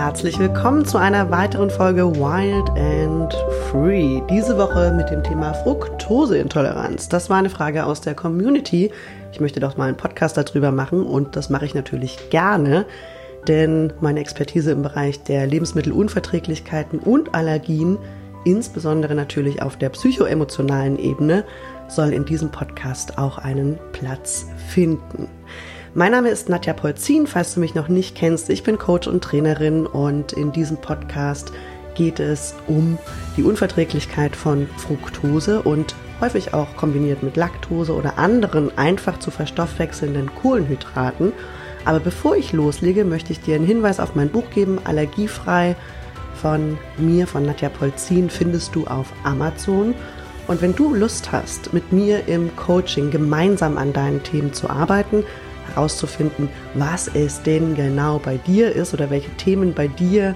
herzlich willkommen zu einer weiteren Folge Wild and Free. Diese Woche mit dem Thema Fructoseintoleranz. Das war eine Frage aus der Community. Ich möchte doch mal einen Podcast darüber machen und das mache ich natürlich gerne, denn meine Expertise im Bereich der Lebensmittelunverträglichkeiten und Allergien, insbesondere natürlich auf der psychoemotionalen Ebene, soll in diesem Podcast auch einen Platz finden. Mein Name ist Nadja Polzin, falls du mich noch nicht kennst. Ich bin Coach und Trainerin und in diesem Podcast geht es um die Unverträglichkeit von Fructose und häufig auch kombiniert mit Laktose oder anderen einfach zu verstoffwechselnden Kohlenhydraten. Aber bevor ich loslege, möchte ich dir einen Hinweis auf mein Buch geben, Allergiefrei von mir, von Nadja Polzin, findest du auf Amazon. Und wenn du Lust hast, mit mir im Coaching gemeinsam an deinen Themen zu arbeiten, herauszufinden, was es denn genau bei dir ist oder welche Themen bei dir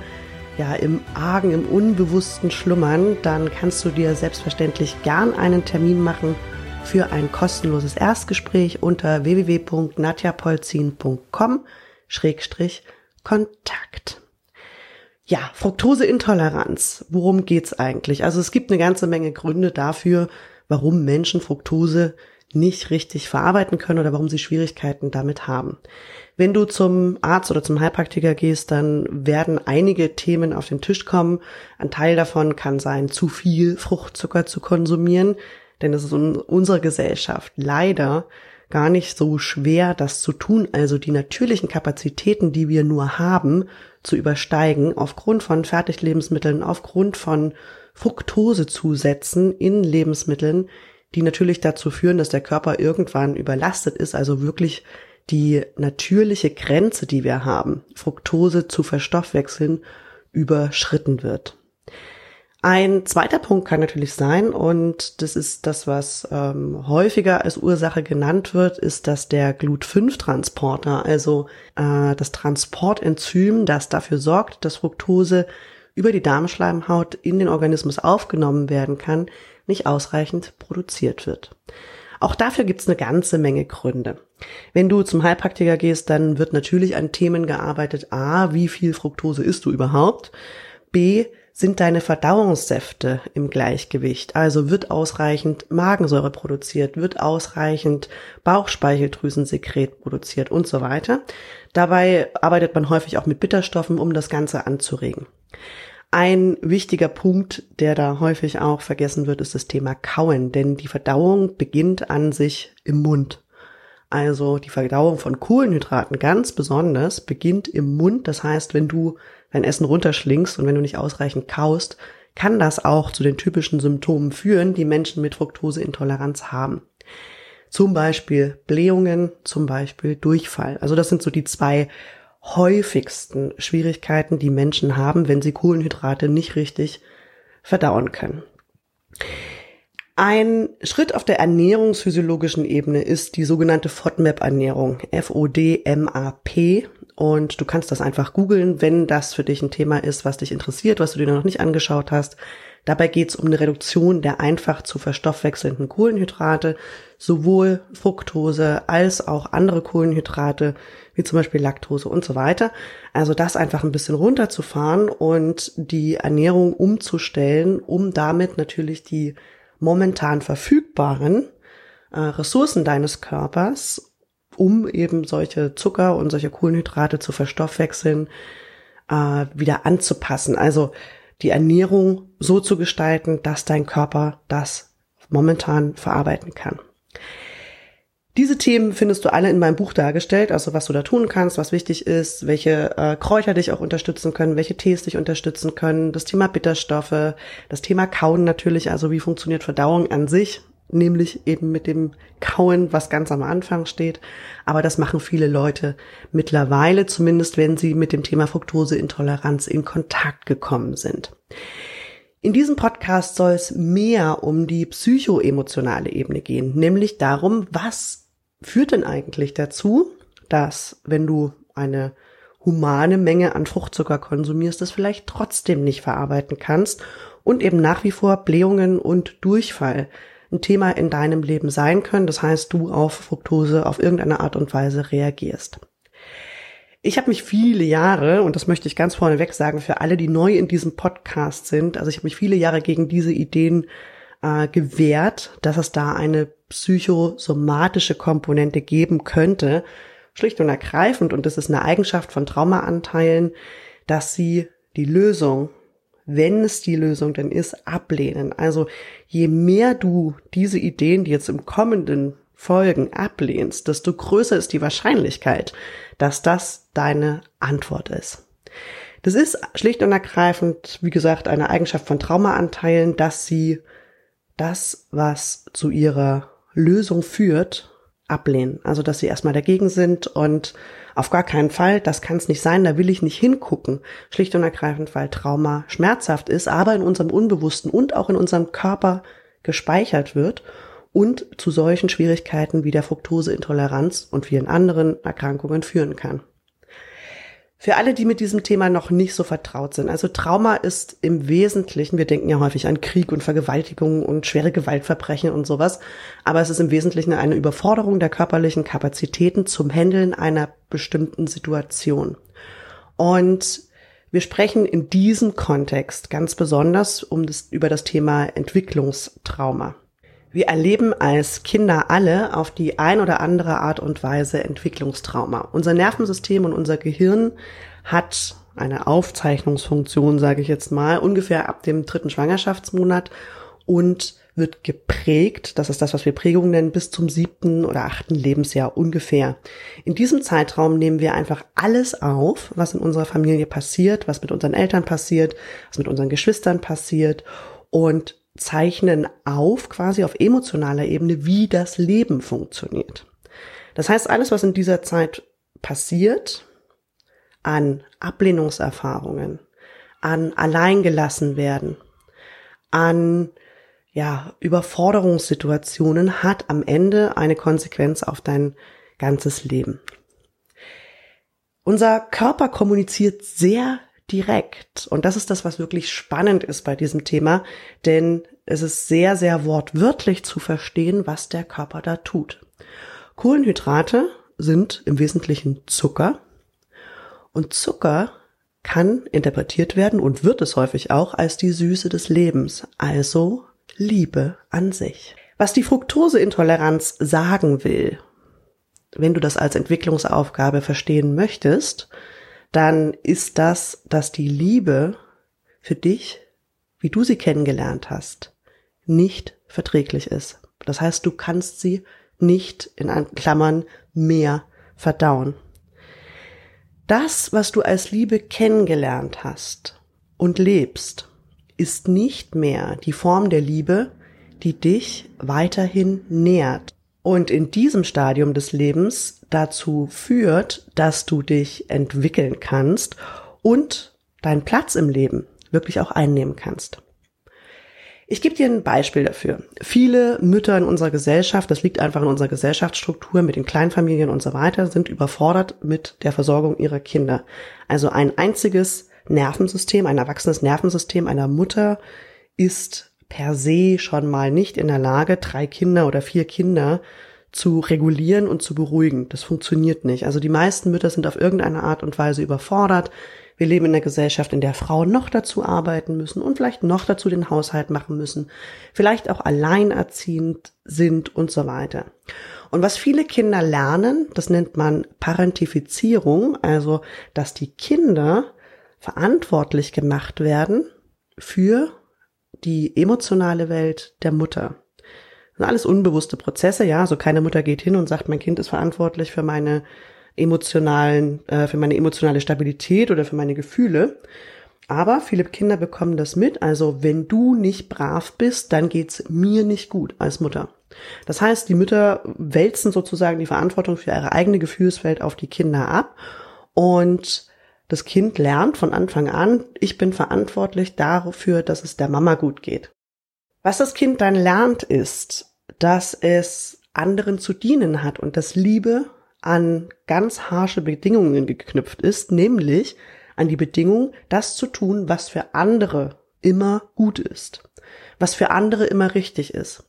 ja im Argen, im Unbewussten schlummern, dann kannst du dir selbstverständlich gern einen Termin machen für ein kostenloses Erstgespräch unter www.natjapolzin.com Schrägstrich Kontakt. Ja, Fructoseintoleranz. Worum geht's eigentlich? Also es gibt eine ganze Menge Gründe dafür, warum Menschen Fructose nicht richtig verarbeiten können oder warum sie Schwierigkeiten damit haben. Wenn du zum Arzt oder zum Heilpraktiker gehst, dann werden einige Themen auf den Tisch kommen. Ein Teil davon kann sein, zu viel Fruchtzucker zu konsumieren, denn es ist in unserer Gesellschaft leider gar nicht so schwer, das zu tun, also die natürlichen Kapazitäten, die wir nur haben, zu übersteigen, aufgrund von Fertiglebensmitteln, aufgrund von Fructosezusätzen in Lebensmitteln, die natürlich dazu führen, dass der Körper irgendwann überlastet ist, also wirklich die natürliche Grenze, die wir haben, Fructose zu verstoffwechseln, überschritten wird. Ein zweiter Punkt kann natürlich sein, und das ist das, was ähm, häufiger als Ursache genannt wird, ist, dass der Glut-5-Transporter, also äh, das Transportenzym, das dafür sorgt, dass Fructose über die Darmschleimhaut in den Organismus aufgenommen werden kann, nicht ausreichend produziert wird. Auch dafür gibt's eine ganze Menge Gründe. Wenn du zum Heilpraktiker gehst, dann wird natürlich an Themen gearbeitet. A, wie viel Fructose isst du überhaupt? B, sind deine Verdauungssäfte im Gleichgewicht? Also wird ausreichend Magensäure produziert, wird ausreichend Bauchspeicheldrüsensekret produziert und so weiter. Dabei arbeitet man häufig auch mit Bitterstoffen, um das Ganze anzuregen. Ein wichtiger Punkt, der da häufig auch vergessen wird, ist das Thema Kauen, denn die Verdauung beginnt an sich im Mund. Also die Verdauung von Kohlenhydraten ganz besonders beginnt im Mund. Das heißt, wenn du dein Essen runterschlingst und wenn du nicht ausreichend kaust, kann das auch zu den typischen Symptomen führen, die Menschen mit Fructoseintoleranz haben. Zum Beispiel Blähungen, zum Beispiel Durchfall. Also das sind so die zwei häufigsten Schwierigkeiten, die Menschen haben, wenn sie Kohlenhydrate nicht richtig verdauen können. Ein Schritt auf der ernährungsphysiologischen Ebene ist die sogenannte FODMAP-Ernährung, F-O-D-M-A-P. Und du kannst das einfach googeln, wenn das für dich ein Thema ist, was dich interessiert, was du dir noch nicht angeschaut hast. Dabei geht es um eine Reduktion der einfach zu verstoffwechselnden Kohlenhydrate, sowohl Fructose als auch andere Kohlenhydrate, wie zum Beispiel Laktose und so weiter. Also das einfach ein bisschen runterzufahren und die Ernährung umzustellen, um damit natürlich die momentan verfügbaren äh, Ressourcen deines Körpers, um eben solche Zucker und solche Kohlenhydrate zu verstoffwechseln, äh, wieder anzupassen. Also die Ernährung so zu gestalten, dass dein Körper das momentan verarbeiten kann. Diese Themen findest du alle in meinem Buch dargestellt, also was du da tun kannst, was wichtig ist, welche äh, Kräuter dich auch unterstützen können, welche Tees dich unterstützen können, das Thema Bitterstoffe, das Thema Kauen natürlich, also wie funktioniert Verdauung an sich, nämlich eben mit dem Kauen, was ganz am Anfang steht. Aber das machen viele Leute mittlerweile, zumindest wenn sie mit dem Thema Fructoseintoleranz in Kontakt gekommen sind. In diesem Podcast soll es mehr um die psychoemotionale Ebene gehen, nämlich darum, was führt denn eigentlich dazu, dass wenn du eine humane Menge an Fruchtzucker konsumierst, das vielleicht trotzdem nicht verarbeiten kannst und eben nach wie vor Blähungen und Durchfall ein Thema in deinem Leben sein können. Das heißt, du auf Fructose auf irgendeine Art und Weise reagierst. Ich habe mich viele Jahre, und das möchte ich ganz vorneweg sagen, für alle, die neu in diesem Podcast sind, also ich habe mich viele Jahre gegen diese Ideen äh, gewehrt, dass es da eine psychosomatische Komponente geben könnte, schlicht und ergreifend, und das ist eine Eigenschaft von Traumaanteilen, dass sie die Lösung, wenn es die Lösung denn ist, ablehnen. Also je mehr du diese Ideen, die jetzt im kommenden Folgen ablehnst, desto größer ist die Wahrscheinlichkeit, dass das deine Antwort ist. Das ist schlicht und ergreifend, wie gesagt, eine Eigenschaft von Traumaanteilen, dass sie das, was zu ihrer Lösung führt, ablehnen. Also, dass sie erstmal dagegen sind und auf gar keinen Fall, das kann es nicht sein, da will ich nicht hingucken. Schlicht und ergreifend, weil Trauma schmerzhaft ist, aber in unserem Unbewussten und auch in unserem Körper gespeichert wird und zu solchen Schwierigkeiten wie der Fructoseintoleranz und vielen anderen Erkrankungen führen kann. Für alle, die mit diesem Thema noch nicht so vertraut sind, also Trauma ist im Wesentlichen, wir denken ja häufig an Krieg und Vergewaltigung und schwere Gewaltverbrechen und sowas, aber es ist im Wesentlichen eine Überforderung der körperlichen Kapazitäten zum Handeln einer bestimmten Situation. Und wir sprechen in diesem Kontext ganz besonders um das, über das Thema Entwicklungstrauma. Wir erleben als Kinder alle auf die ein oder andere Art und Weise Entwicklungstrauma. Unser Nervensystem und unser Gehirn hat eine Aufzeichnungsfunktion, sage ich jetzt mal, ungefähr ab dem dritten Schwangerschaftsmonat und wird geprägt, das ist das, was wir Prägung nennen, bis zum siebten oder achten Lebensjahr ungefähr. In diesem Zeitraum nehmen wir einfach alles auf, was in unserer Familie passiert, was mit unseren Eltern passiert, was mit unseren Geschwistern passiert und zeichnen auf, quasi auf emotionaler Ebene, wie das Leben funktioniert. Das heißt, alles, was in dieser Zeit passiert, an Ablehnungserfahrungen, an alleingelassen werden, an ja, Überforderungssituationen hat am Ende eine Konsequenz auf dein ganzes Leben. Unser Körper kommuniziert sehr direkt. Und das ist das, was wirklich spannend ist bei diesem Thema, denn es ist sehr, sehr wortwörtlich zu verstehen, was der Körper da tut. Kohlenhydrate sind im Wesentlichen Zucker und Zucker kann interpretiert werden und wird es häufig auch als die Süße des Lebens, also Liebe an sich. Was die Fructoseintoleranz sagen will, wenn du das als Entwicklungsaufgabe verstehen möchtest, dann ist das, dass die Liebe für dich, wie du sie kennengelernt hast, nicht verträglich ist. Das heißt, du kannst sie nicht in Klammern mehr verdauen. Das, was du als Liebe kennengelernt hast und lebst, ist nicht mehr die Form der Liebe, die dich weiterhin nährt und in diesem Stadium des Lebens dazu führt, dass du dich entwickeln kannst und deinen Platz im Leben wirklich auch einnehmen kannst. Ich gebe dir ein Beispiel dafür. Viele Mütter in unserer Gesellschaft, das liegt einfach in unserer Gesellschaftsstruktur mit den Kleinfamilien und so weiter, sind überfordert mit der Versorgung ihrer Kinder. Also ein einziges Nervensystem, ein erwachsenes Nervensystem einer Mutter ist per se schon mal nicht in der Lage, drei Kinder oder vier Kinder zu regulieren und zu beruhigen. Das funktioniert nicht. Also die meisten Mütter sind auf irgendeine Art und Weise überfordert. Wir leben in einer Gesellschaft, in der Frauen noch dazu arbeiten müssen und vielleicht noch dazu den Haushalt machen müssen, vielleicht auch alleinerziehend sind und so weiter. Und was viele Kinder lernen, das nennt man Parentifizierung, also dass die Kinder verantwortlich gemacht werden für die emotionale Welt der Mutter. Das sind alles unbewusste Prozesse, ja. So keine Mutter geht hin und sagt, mein Kind ist verantwortlich für meine emotionalen, äh, für meine emotionale Stabilität oder für meine Gefühle. Aber viele Kinder bekommen das mit. Also wenn du nicht brav bist, dann geht's mir nicht gut als Mutter. Das heißt, die Mütter wälzen sozusagen die Verantwortung für ihre eigene Gefühlswelt auf die Kinder ab und das Kind lernt von Anfang an, ich bin verantwortlich dafür, dass es der Mama gut geht. Was das Kind dann lernt, ist, dass es anderen zu dienen hat und dass Liebe an ganz harsche Bedingungen geknüpft ist, nämlich an die Bedingung, das zu tun, was für andere immer gut ist, was für andere immer richtig ist.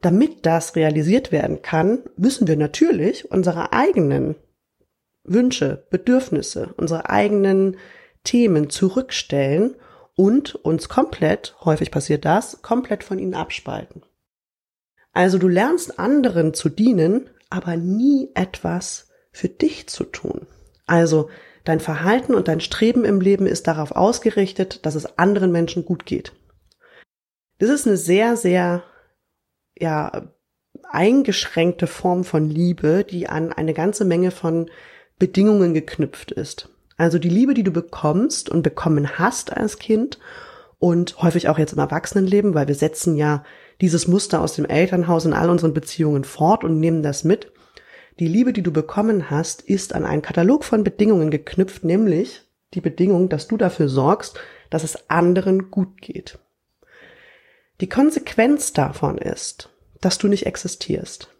Damit das realisiert werden kann, müssen wir natürlich unsere eigenen Wünsche, Bedürfnisse, unsere eigenen Themen zurückstellen und uns komplett, häufig passiert das, komplett von ihnen abspalten. Also du lernst anderen zu dienen, aber nie etwas für dich zu tun. Also dein Verhalten und dein Streben im Leben ist darauf ausgerichtet, dass es anderen Menschen gut geht. Das ist eine sehr, sehr, ja, eingeschränkte Form von Liebe, die an eine ganze Menge von Bedingungen geknüpft ist. Also die Liebe, die du bekommst und bekommen hast als Kind und häufig auch jetzt im Erwachsenenleben, weil wir setzen ja dieses Muster aus dem Elternhaus in all unseren Beziehungen fort und nehmen das mit. Die Liebe, die du bekommen hast, ist an einen Katalog von Bedingungen geknüpft, nämlich die Bedingung, dass du dafür sorgst, dass es anderen gut geht. Die Konsequenz davon ist, dass du nicht existierst.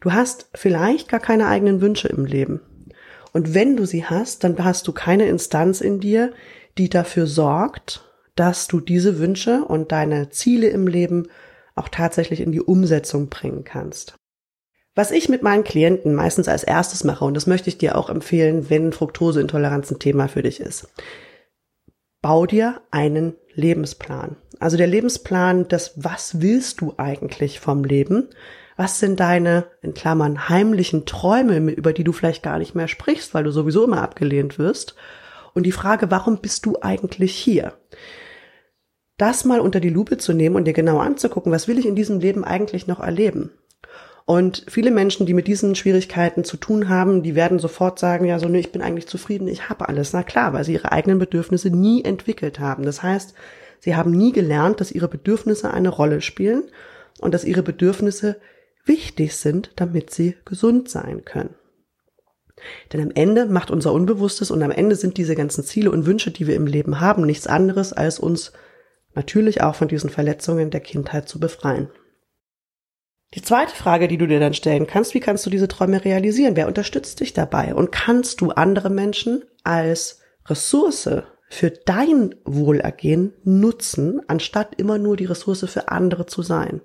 Du hast vielleicht gar keine eigenen Wünsche im Leben. Und wenn du sie hast, dann hast du keine Instanz in dir, die dafür sorgt, dass du diese Wünsche und deine Ziele im Leben auch tatsächlich in die Umsetzung bringen kannst. Was ich mit meinen Klienten meistens als erstes mache, und das möchte ich dir auch empfehlen, wenn Fructoseintoleranz ein Thema für dich ist, bau dir einen Lebensplan. Also der Lebensplan, das was willst du eigentlich vom Leben? Was sind deine, in Klammern, heimlichen Träume, über die du vielleicht gar nicht mehr sprichst, weil du sowieso immer abgelehnt wirst? Und die Frage, warum bist du eigentlich hier? Das mal unter die Lupe zu nehmen und dir genau anzugucken, was will ich in diesem Leben eigentlich noch erleben? Und viele Menschen, die mit diesen Schwierigkeiten zu tun haben, die werden sofort sagen, ja, so, nee, ich bin eigentlich zufrieden, ich habe alles. Na klar, weil sie ihre eigenen Bedürfnisse nie entwickelt haben. Das heißt, sie haben nie gelernt, dass ihre Bedürfnisse eine Rolle spielen und dass ihre Bedürfnisse wichtig sind, damit sie gesund sein können. Denn am Ende macht unser Unbewusstes und am Ende sind diese ganzen Ziele und Wünsche, die wir im Leben haben, nichts anderes, als uns natürlich auch von diesen Verletzungen der Kindheit zu befreien. Die zweite Frage, die du dir dann stellen kannst, wie kannst du diese Träume realisieren? Wer unterstützt dich dabei? Und kannst du andere Menschen als Ressource für dein Wohlergehen nutzen, anstatt immer nur die Ressource für andere zu sein?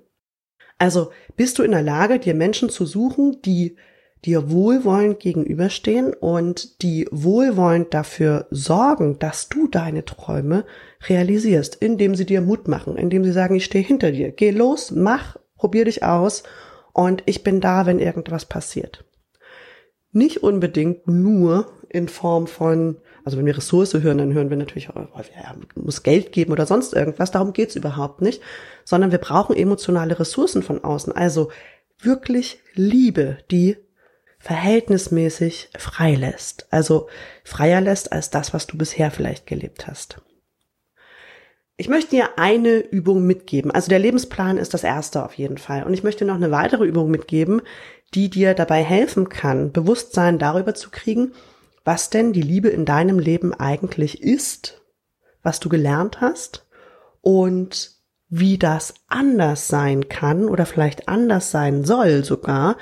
Also bist du in der Lage, dir Menschen zu suchen, die dir wohlwollend gegenüberstehen und die wohlwollend dafür sorgen, dass du deine Träume realisierst, indem sie dir Mut machen, indem sie sagen, ich stehe hinter dir, geh los, mach, probier dich aus und ich bin da, wenn irgendwas passiert. Nicht unbedingt nur in Form von, also wenn wir Ressource hören, dann hören wir natürlich, oh, ja, muss Geld geben oder sonst irgendwas. Darum geht's überhaupt nicht. Sondern wir brauchen emotionale Ressourcen von außen. Also wirklich Liebe, die verhältnismäßig frei lässt. Also freier lässt als das, was du bisher vielleicht gelebt hast. Ich möchte dir eine Übung mitgeben. Also der Lebensplan ist das erste auf jeden Fall. Und ich möchte noch eine weitere Übung mitgeben, die dir dabei helfen kann, Bewusstsein darüber zu kriegen, was denn die Liebe in deinem Leben eigentlich ist, was du gelernt hast und wie das anders sein kann oder vielleicht anders sein soll sogar,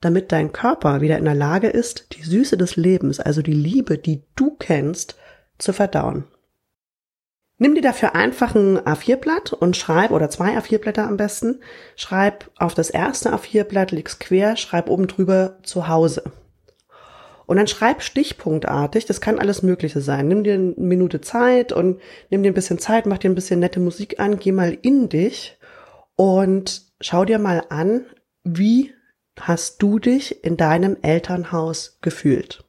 damit dein Körper wieder in der Lage ist, die Süße des Lebens, also die Liebe, die du kennst, zu verdauen. Nimm dir dafür einfach ein A4-Blatt und schreib, oder zwei A4-Blätter am besten, schreib auf das erste A4-Blatt, leg's quer, schreib oben drüber zu Hause. Und dann schreib stichpunktartig, das kann alles Mögliche sein. Nimm dir eine Minute Zeit und nimm dir ein bisschen Zeit, mach dir ein bisschen nette Musik an, geh mal in dich und schau dir mal an, wie hast du dich in deinem Elternhaus gefühlt?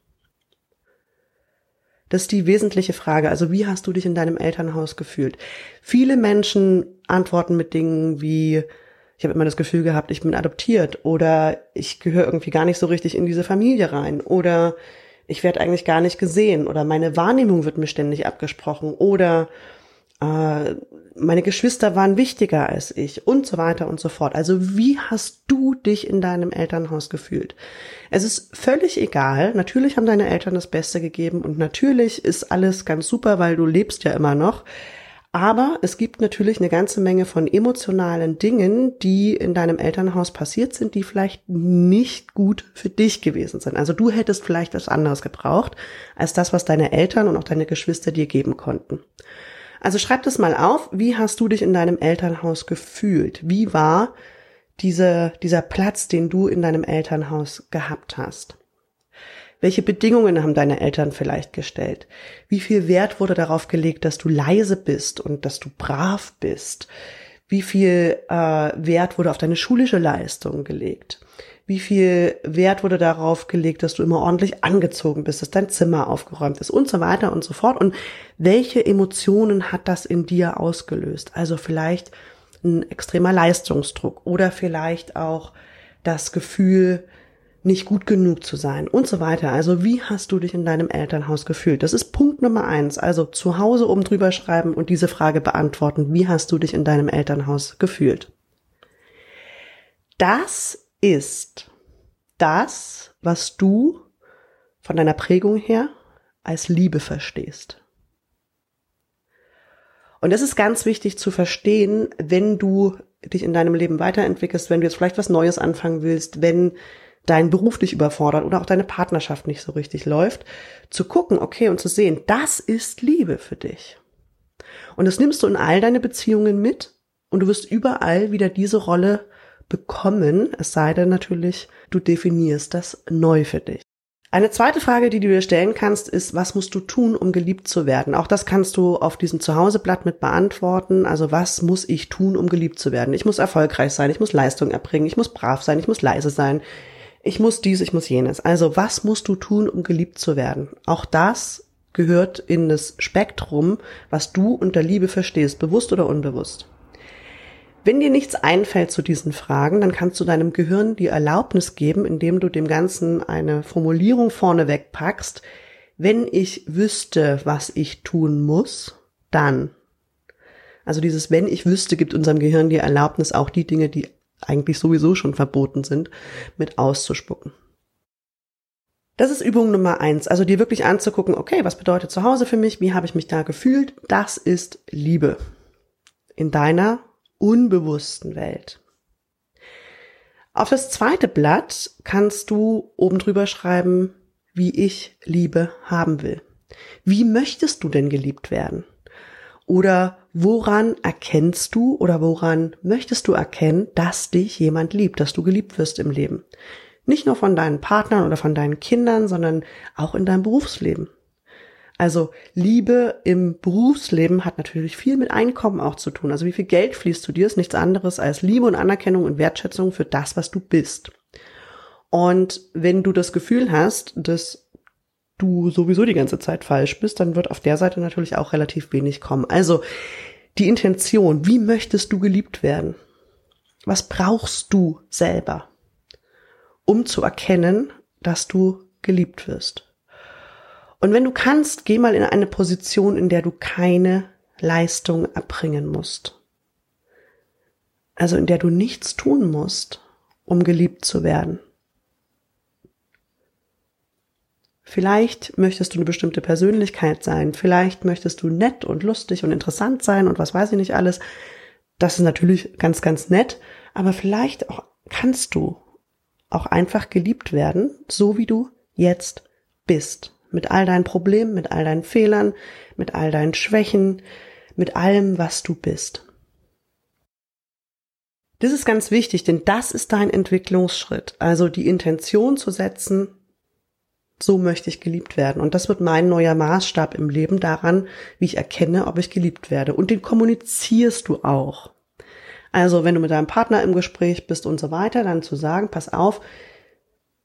Das ist die wesentliche Frage. Also wie hast du dich in deinem Elternhaus gefühlt? Viele Menschen antworten mit Dingen wie, ich habe immer das Gefühl gehabt, ich bin adoptiert oder ich gehöre irgendwie gar nicht so richtig in diese Familie rein oder ich werde eigentlich gar nicht gesehen oder meine Wahrnehmung wird mir ständig abgesprochen oder äh, meine Geschwister waren wichtiger als ich und so weiter und so fort. Also wie hast du dich in deinem Elternhaus gefühlt? Es ist völlig egal. Natürlich haben deine Eltern das Beste gegeben und natürlich ist alles ganz super, weil du lebst ja immer noch. Aber es gibt natürlich eine ganze Menge von emotionalen Dingen, die in deinem Elternhaus passiert sind, die vielleicht nicht gut für dich gewesen sind. Also du hättest vielleicht was anderes gebraucht als das, was deine Eltern und auch deine Geschwister dir geben konnten. Also schreib das mal auf. Wie hast du dich in deinem Elternhaus gefühlt? Wie war diese, dieser Platz, den du in deinem Elternhaus gehabt hast? Welche Bedingungen haben deine Eltern vielleicht gestellt? Wie viel Wert wurde darauf gelegt, dass du leise bist und dass du brav bist? Wie viel äh, Wert wurde auf deine schulische Leistung gelegt? Wie viel Wert wurde darauf gelegt, dass du immer ordentlich angezogen bist, dass dein Zimmer aufgeräumt ist und so weiter und so fort? Und welche Emotionen hat das in dir ausgelöst? Also vielleicht ein extremer Leistungsdruck oder vielleicht auch das Gefühl, nicht gut genug zu sein und so weiter. Also wie hast du dich in deinem Elternhaus gefühlt? Das ist Punkt Nummer eins. Also zu Hause oben drüber schreiben und diese Frage beantworten. Wie hast du dich in deinem Elternhaus gefühlt? Das ist das, was du von deiner Prägung her als Liebe verstehst. Und das ist ganz wichtig zu verstehen, wenn du dich in deinem Leben weiterentwickelst, wenn du jetzt vielleicht was Neues anfangen willst, wenn dein Beruf dich überfordert oder auch deine Partnerschaft nicht so richtig läuft, zu gucken, okay, und zu sehen, das ist Liebe für dich. Und das nimmst du in all deine Beziehungen mit und du wirst überall wieder diese Rolle bekommen, es sei denn natürlich, du definierst das neu für dich. Eine zweite Frage, die du dir stellen kannst, ist, was musst du tun, um geliebt zu werden? Auch das kannst du auf diesem Zuhauseblatt mit beantworten. Also was muss ich tun, um geliebt zu werden? Ich muss erfolgreich sein, ich muss Leistung erbringen, ich muss brav sein, ich muss leise sein, ich muss dies, ich muss jenes. Also was musst du tun, um geliebt zu werden? Auch das gehört in das Spektrum, was du unter Liebe verstehst, bewusst oder unbewusst. Wenn dir nichts einfällt zu diesen Fragen, dann kannst du deinem Gehirn die Erlaubnis geben, indem du dem Ganzen eine Formulierung vorneweg packst. Wenn ich wüsste, was ich tun muss, dann. Also dieses wenn ich wüsste gibt unserem Gehirn die Erlaubnis, auch die Dinge, die eigentlich sowieso schon verboten sind, mit auszuspucken. Das ist Übung Nummer eins. Also dir wirklich anzugucken, okay, was bedeutet zu Hause für mich? Wie habe ich mich da gefühlt? Das ist Liebe. In deiner unbewussten Welt. Auf das zweite Blatt kannst du oben drüber schreiben, wie ich Liebe haben will. Wie möchtest du denn geliebt werden? Oder woran erkennst du oder woran möchtest du erkennen, dass dich jemand liebt, dass du geliebt wirst im Leben? Nicht nur von deinen Partnern oder von deinen Kindern, sondern auch in deinem Berufsleben. Also Liebe im Berufsleben hat natürlich viel mit Einkommen auch zu tun. Also wie viel Geld fließt zu dir, ist nichts anderes als Liebe und Anerkennung und Wertschätzung für das, was du bist. Und wenn du das Gefühl hast, dass du sowieso die ganze Zeit falsch bist, dann wird auf der Seite natürlich auch relativ wenig kommen. Also die Intention, wie möchtest du geliebt werden? Was brauchst du selber, um zu erkennen, dass du geliebt wirst? Und wenn du kannst, geh mal in eine Position, in der du keine Leistung erbringen musst. Also in der du nichts tun musst, um geliebt zu werden. Vielleicht möchtest du eine bestimmte Persönlichkeit sein, vielleicht möchtest du nett und lustig und interessant sein und was weiß ich nicht alles. Das ist natürlich ganz, ganz nett, aber vielleicht auch kannst du auch einfach geliebt werden, so wie du jetzt bist. Mit all deinen Problemen, mit all deinen Fehlern, mit all deinen Schwächen, mit allem, was du bist. Das ist ganz wichtig, denn das ist dein Entwicklungsschritt. Also die Intention zu setzen, so möchte ich geliebt werden. Und das wird mein neuer Maßstab im Leben daran, wie ich erkenne, ob ich geliebt werde. Und den kommunizierst du auch. Also wenn du mit deinem Partner im Gespräch bist und so weiter, dann zu sagen, pass auf,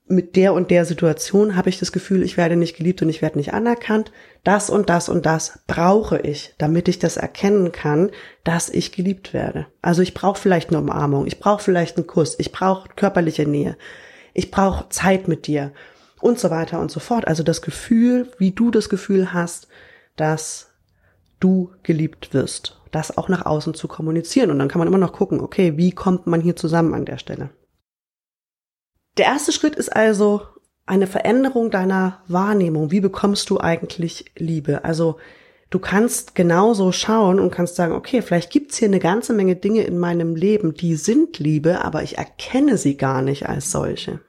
mit der und der Situation habe ich das Gefühl, ich werde nicht geliebt und ich werde nicht anerkannt. Das und das und das brauche ich, damit ich das erkennen kann, dass ich geliebt werde. Also ich brauche vielleicht eine Umarmung, ich brauche vielleicht einen Kuss, ich brauche körperliche Nähe, ich brauche Zeit mit dir und so weiter und so fort. Also das Gefühl, wie du das Gefühl hast, dass du geliebt wirst, das auch nach außen zu kommunizieren. Und dann kann man immer noch gucken, okay, wie kommt man hier zusammen an der Stelle? Der erste Schritt ist also eine Veränderung deiner Wahrnehmung. Wie bekommst du eigentlich Liebe? Also du kannst genauso schauen und kannst sagen, okay, vielleicht gibt's hier eine ganze Menge Dinge in meinem Leben, die sind Liebe, aber ich erkenne sie gar nicht als solche.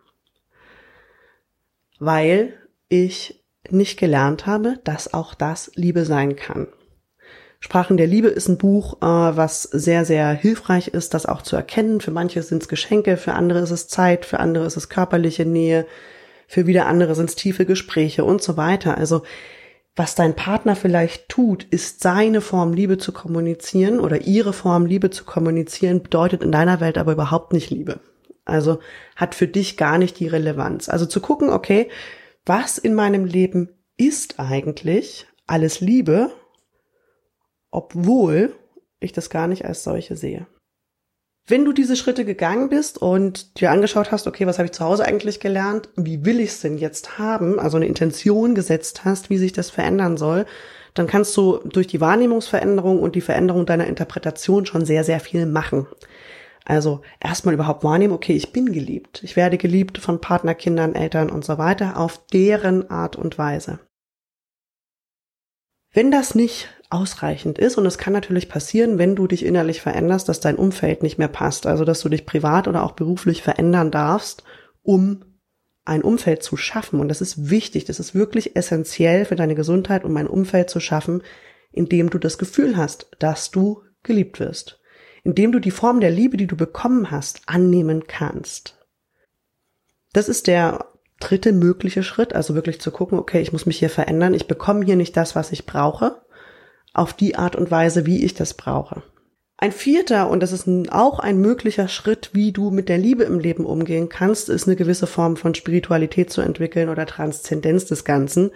Weil ich nicht gelernt habe, dass auch das Liebe sein kann. Sprachen der Liebe ist ein Buch, äh, was sehr, sehr hilfreich ist, das auch zu erkennen. Für manche sind es Geschenke, für andere ist es Zeit, für andere ist es körperliche Nähe, Für wieder andere sind es tiefe Gespräche und so weiter. Also was dein Partner vielleicht tut, ist seine Form Liebe zu kommunizieren oder ihre Form Liebe zu kommunizieren, bedeutet in deiner Welt aber überhaupt nicht Liebe. Also hat für dich gar nicht die Relevanz. Also zu gucken, okay, was in meinem Leben ist eigentlich alles Liebe, obwohl ich das gar nicht als solche sehe. Wenn du diese Schritte gegangen bist und dir angeschaut hast, okay, was habe ich zu Hause eigentlich gelernt, wie will ich es denn jetzt haben, also eine Intention gesetzt hast, wie sich das verändern soll, dann kannst du durch die Wahrnehmungsveränderung und die Veränderung deiner Interpretation schon sehr, sehr viel machen. Also erstmal überhaupt wahrnehmen, okay, ich bin geliebt. Ich werde geliebt von Partner, Kindern, Eltern und so weiter auf deren Art und Weise. Wenn das nicht ausreichend ist, und es kann natürlich passieren, wenn du dich innerlich veränderst, dass dein Umfeld nicht mehr passt, also dass du dich privat oder auch beruflich verändern darfst, um ein Umfeld zu schaffen. Und das ist wichtig, das ist wirklich essentiell für deine Gesundheit, um ein Umfeld zu schaffen, in dem du das Gefühl hast, dass du geliebt wirst, in dem du die Form der Liebe, die du bekommen hast, annehmen kannst. Das ist der dritte mögliche Schritt, also wirklich zu gucken, okay, ich muss mich hier verändern, ich bekomme hier nicht das, was ich brauche, auf die Art und Weise, wie ich das brauche. Ein vierter, und das ist auch ein möglicher Schritt, wie du mit der Liebe im Leben umgehen kannst, ist eine gewisse Form von Spiritualität zu entwickeln oder Transzendenz des Ganzen.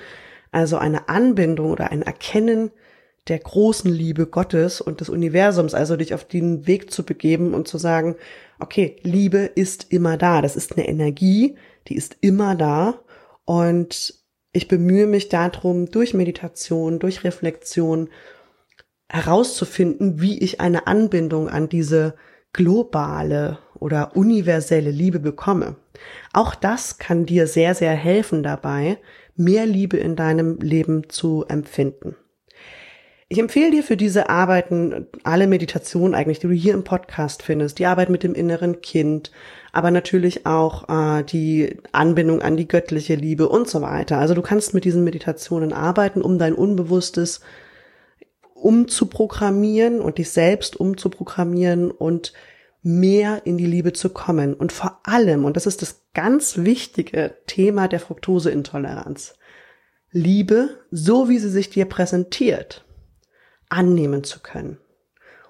Also eine Anbindung oder ein Erkennen der großen Liebe Gottes und des Universums, also dich auf den Weg zu begeben und zu sagen, okay, Liebe ist immer da. Das ist eine Energie, die ist immer da und ich bemühe mich darum, durch Meditation, durch Reflexion herauszufinden, wie ich eine Anbindung an diese globale oder universelle Liebe bekomme. Auch das kann dir sehr, sehr helfen dabei, mehr Liebe in deinem Leben zu empfinden. Ich empfehle dir für diese Arbeiten alle Meditationen eigentlich, die du hier im Podcast findest, die Arbeit mit dem inneren Kind, aber natürlich auch äh, die Anbindung an die göttliche Liebe und so weiter. Also du kannst mit diesen Meditationen arbeiten, um dein Unbewusstes umzuprogrammieren und dich selbst umzuprogrammieren und mehr in die Liebe zu kommen. Und vor allem, und das ist das ganz wichtige Thema der Fructoseintoleranz, Liebe, so wie sie sich dir präsentiert, annehmen zu können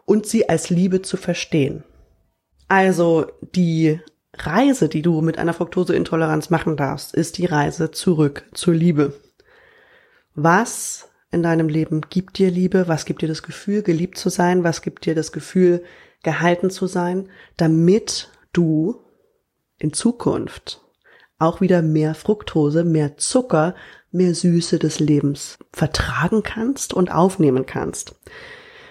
und sie als Liebe zu verstehen. Also die Reise, die du mit einer Fructoseintoleranz machen darfst, ist die Reise zurück zur Liebe. Was in deinem Leben gibt dir Liebe? Was gibt dir das Gefühl, geliebt zu sein? Was gibt dir das Gefühl, gehalten zu sein, damit du in Zukunft auch wieder mehr Fructose, mehr Zucker, mehr Süße des Lebens vertragen kannst und aufnehmen kannst.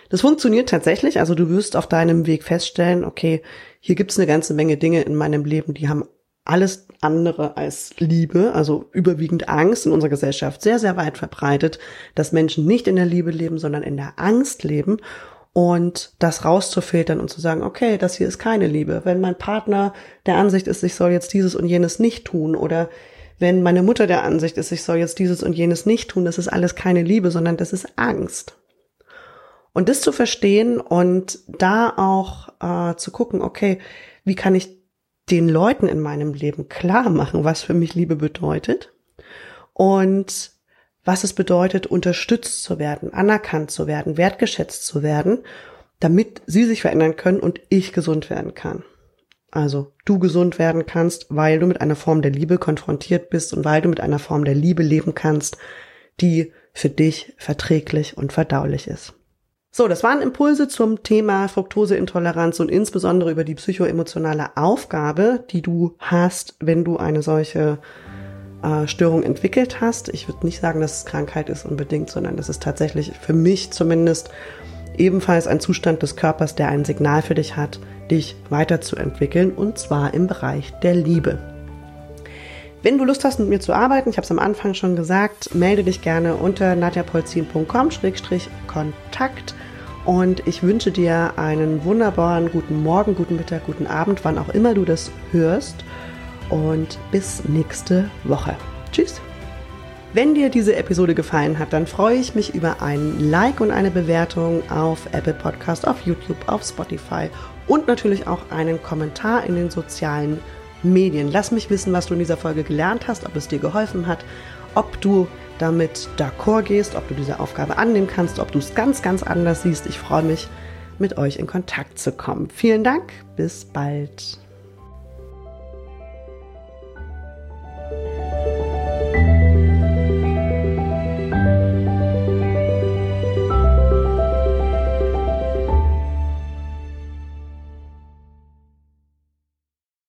Das funktioniert tatsächlich. Also du wirst auf deinem Weg feststellen, okay, hier gibt es eine ganze Menge Dinge in meinem Leben, die haben alles andere als Liebe, also überwiegend Angst in unserer Gesellschaft sehr, sehr weit verbreitet, dass Menschen nicht in der Liebe leben, sondern in der Angst leben und das rauszufiltern und zu sagen, okay, das hier ist keine Liebe. Wenn mein Partner der Ansicht ist, ich soll jetzt dieses und jenes nicht tun oder wenn meine Mutter der Ansicht ist, ich soll jetzt dieses und jenes nicht tun, das ist alles keine Liebe, sondern das ist Angst. Und das zu verstehen und da auch äh, zu gucken, okay, wie kann ich den Leuten in meinem Leben klar machen, was für mich Liebe bedeutet und was es bedeutet, unterstützt zu werden, anerkannt zu werden, wertgeschätzt zu werden, damit sie sich verändern können und ich gesund werden kann. Also du gesund werden kannst, weil du mit einer Form der Liebe konfrontiert bist und weil du mit einer Form der Liebe leben kannst, die für dich verträglich und verdaulich ist. So, das waren Impulse zum Thema Fructoseintoleranz und insbesondere über die psychoemotionale Aufgabe, die du hast, wenn du eine solche äh, Störung entwickelt hast. Ich würde nicht sagen, dass es Krankheit ist unbedingt, sondern das ist tatsächlich für mich zumindest ebenfalls ein Zustand des Körpers, der ein Signal für dich hat, dich weiterzuentwickeln und zwar im Bereich der Liebe. Wenn du Lust hast, mit mir zu arbeiten, ich habe es am Anfang schon gesagt, melde dich gerne unter nadjapolzin.com-kontakt und ich wünsche dir einen wunderbaren guten Morgen, guten Mittag, guten Abend, wann auch immer du das hörst. Und bis nächste Woche. Tschüss. Wenn dir diese Episode gefallen hat, dann freue ich mich über ein Like und eine Bewertung auf Apple Podcast, auf YouTube, auf Spotify und natürlich auch einen Kommentar in den sozialen Medien. Lass mich wissen, was du in dieser Folge gelernt hast, ob es dir geholfen hat, ob du damit d'accord gehst, ob du diese Aufgabe annehmen kannst, ob du es ganz, ganz anders siehst. Ich freue mich, mit euch in Kontakt zu kommen. Vielen Dank, bis bald.